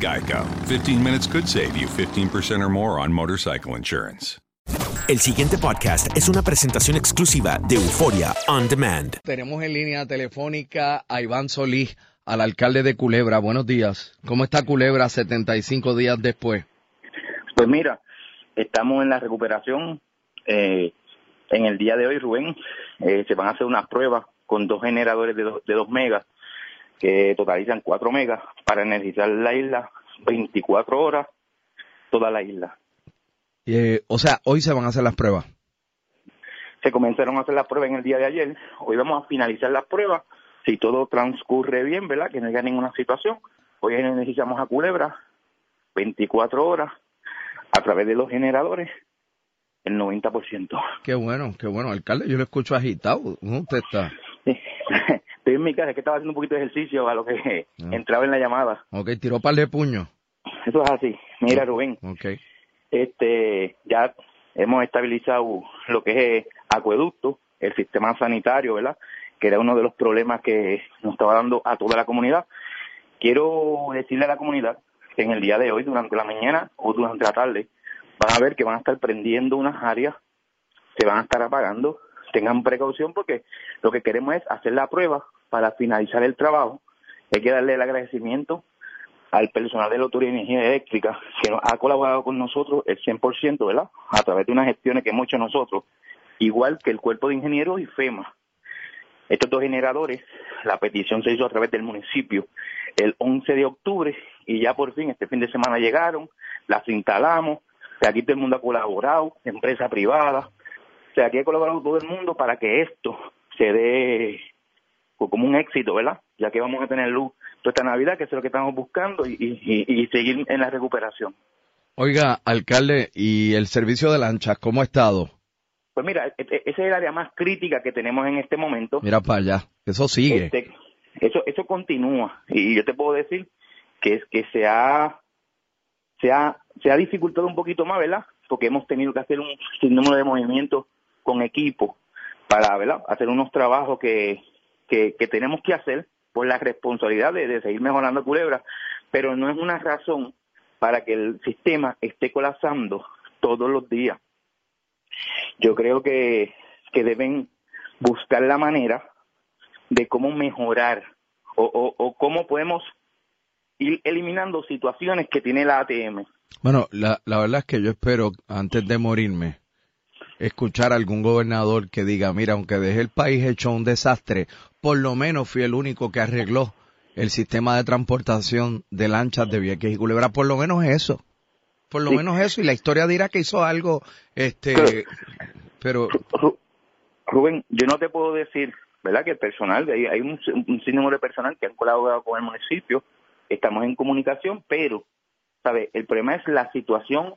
Geico. 15 minutes could save you 15% or more on motorcycle insurance. El siguiente podcast es una presentación exclusiva de Euforia On Demand. Tenemos en línea telefónica a Iván Solís, al alcalde de Culebra. Buenos días. ¿Cómo está Culebra 75 días después? Pues mira, estamos en la recuperación. Eh, en el día de hoy, Rubén, eh, se van a hacer unas pruebas con dos generadores de, do- de 2 megas que totalizan 4 megas para energizar la isla 24 horas, toda la isla. Eh, o sea, hoy se van a hacer las pruebas. Se comenzaron a hacer las pruebas en el día de ayer. Hoy vamos a finalizar las pruebas. Si todo transcurre bien, ¿verdad? Que no haya ninguna situación. Hoy energizamos a Culebra 24 horas a través de los generadores el 90%. Qué bueno, qué bueno. Alcalde, yo lo escucho agitado. ¿Cómo usted está? Estoy en mi casa, es que estaba haciendo un poquito de ejercicio a lo que Ah. entraba en la llamada. Ok, tiró par de puños. Eso es así. Mira, Rubén, Ok. este, ya hemos estabilizado lo que es acueducto, el sistema sanitario, ¿verdad? Que era uno de los problemas que nos estaba dando a toda la comunidad. Quiero decirle a la comunidad que en el día de hoy, durante la mañana o durante la tarde, van a ver que van a estar prendiendo unas áreas, se van a estar apagando. Tengan precaución porque lo que queremos es hacer la prueba para finalizar el trabajo. Hay que darle el agradecimiento al personal de la Autoridad de Energía Eléctrica que ha colaborado con nosotros el 100%, ¿verdad? A través de unas gestiones que hemos hecho nosotros, igual que el Cuerpo de Ingenieros y FEMA. Estos dos generadores, la petición se hizo a través del municipio el 11 de octubre y ya por fin este fin de semana llegaron, las instalamos, o aquí todo el mundo ha colaborado, empresa privada, o sea, aquí ha colaborado todo el mundo para que esto se dé como un éxito, ¿verdad? Ya que vamos a tener luz toda esta Navidad, que es lo que estamos buscando, y, y- y- y seguir en la recuperación. Oiga, alcalde, ¿y el servicio de lanchas cómo ha estado? Pues mira, e- e- esa es el área más crítica que tenemos en este momento. Mira para allá. Eso sigue. Este, eso, eso continúa. Y yo te puedo decir que es que se ha, se ha, se ha dificultado un poquito más, ¿verdad? Porque hemos tenido que hacer un sinnúmero de movimientos con equipo para, ¿verdad? Hacer unos trabajos que, que, que tenemos que hacer por la responsabilidad de, seguir mejorando Culebra, pero no es una razón para que el sistema esté colapsando todos los días. Yo creo que, que deben buscar la manera de cómo mejorar o, o, cómo podemos ir eliminando situaciones que tiene la ATM. Bueno, la, la verdad es que yo espero, antes de morirme, escuchar algún gobernador que diga, mira, aunque dejé el país hecho un desastre, por lo menos fui el único que arregló el sistema de transportación de lanchas de Vieques y Culebra, por lo menos eso. Por lo Sí. menos eso, y la historia dirá que hizo algo, este, pero... Rubén, yo no te puedo decir, ¿verdad? Que el personal, hay, hay un, un sinnúmero de personal que han colaborado con el municipio, estamos en comunicación, pero, ¿sabes? El problema es la situación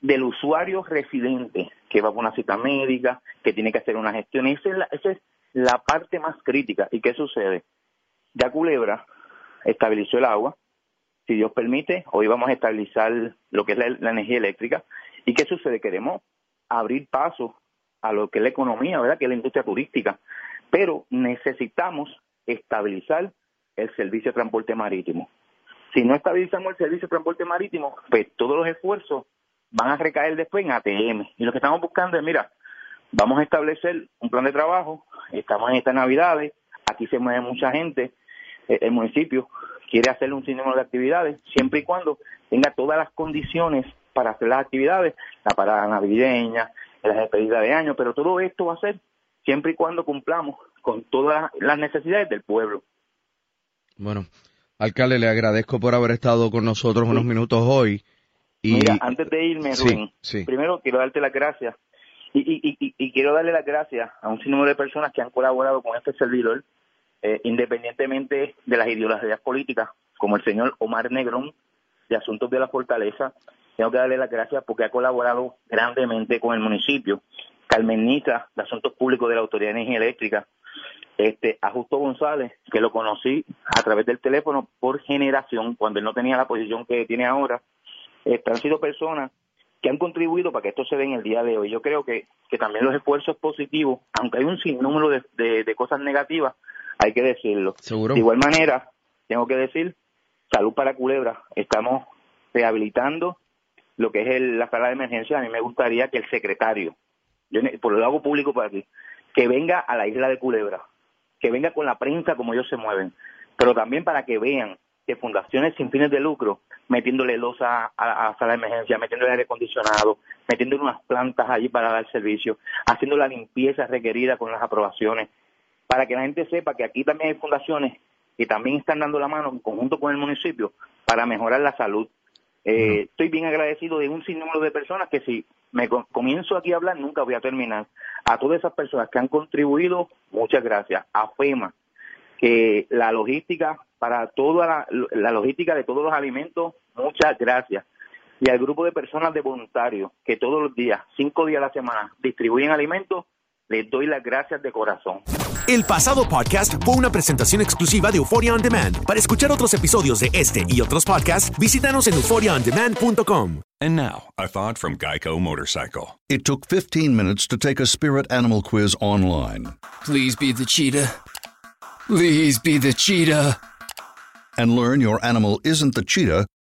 del usuario residente que va por una cita médica, que tiene que hacer una gestión. Esa es la, esa es la parte más crítica. ¿Y qué sucede? Ya Culebra estabilizó el agua, si Dios permite, hoy vamos a estabilizar lo que es la, energía eléctrica. ¿Y qué sucede? Queremos abrir paso a lo que es la economía, ¿verdad? Que es la industria turística. Pero necesitamos estabilizar el servicio de transporte marítimo. Si no estabilizamos el servicio de transporte marítimo, pues todos los esfuerzos van a recaer después en ATM. Y lo que estamos buscando es, mira, vamos a establecer un plan de trabajo, estamos en estas navidades, aquí se mueve mucha gente, eh, el municipio quiere hacer un sinnúmero de actividades, siempre y cuando tenga todas las condiciones para hacer las actividades, la parada navideña, la despedida de año, pero todo esto va a ser siempre y cuando cumplamos con todas las necesidades del pueblo. Bueno, alcalde, le agradezco por haber estado con nosotros unos minutos hoy. Y... Mira, antes de irme, Sí, Rubén, sí. primero quiero darte las gracias y, y, y, y quiero darle las gracias a un sinnúmero de personas que han colaborado con este servidor, eh, independientemente de las ideologías políticas, como el señor Omar Negrón de Asuntos de la Fortaleza. Tengo que darle las gracias porque ha colaborado grandemente con el municipio. Carmen Nita, de Asuntos Públicos de la Autoridad de Energía Eléctrica, este, a Justo González, que lo conocí a través del teléfono por generación, cuando él no tenía la posición que tiene ahora. Este, han sido personas que han contribuido para que esto se dé en el día de hoy. Yo creo que, que también los esfuerzos positivos, aunque hay un sinnúmero de, de, de cosas negativas, hay que decirlo. Seguro. De igual manera, tengo que decir, salud para Culebra. Estamos rehabilitando lo que es el- la sala de emergencia. A mí me gustaría que el secretario, yo por lo hago público para aquí, que venga a la isla de Culebra, que venga con la prensa como ellos se mueven, pero también para que vean que fundaciones sin fines de lucro, metiéndole losa a, a la sala de emergencia, metiéndole aire acondicionado, metiéndole unas plantas allí para dar servicio, haciendo la limpieza requerida con las aprobaciones, para que la gente sepa que aquí también hay fundaciones que también están dando la mano en conjunto con el municipio para mejorar la salud. Eh, Estoy bien agradecido de un sinnúmero de personas que si me co- comienzo aquí a hablar nunca voy a terminar. A todas esas personas que han contribuido, muchas gracias. A FEMA, que la logística para toda la, la logística de todos los alimentos, muchas gracias. Y al grupo de personas de voluntarios que todos los días, cinco días a la semana, distribuyen alimentos, les doy las gracias de corazón. El pasado podcast fue una presentación exclusiva de Euphoria On Demand. Para escuchar otros episodios de este y otros podcasts, visítanos en euphoriaondemand.com. And now, a thought from Geico Motorcycle. It took 15 minutes to take a spirit animal quiz online Please be the cheetah. Please be the cheetah. and learn your animal isn't the cheetah,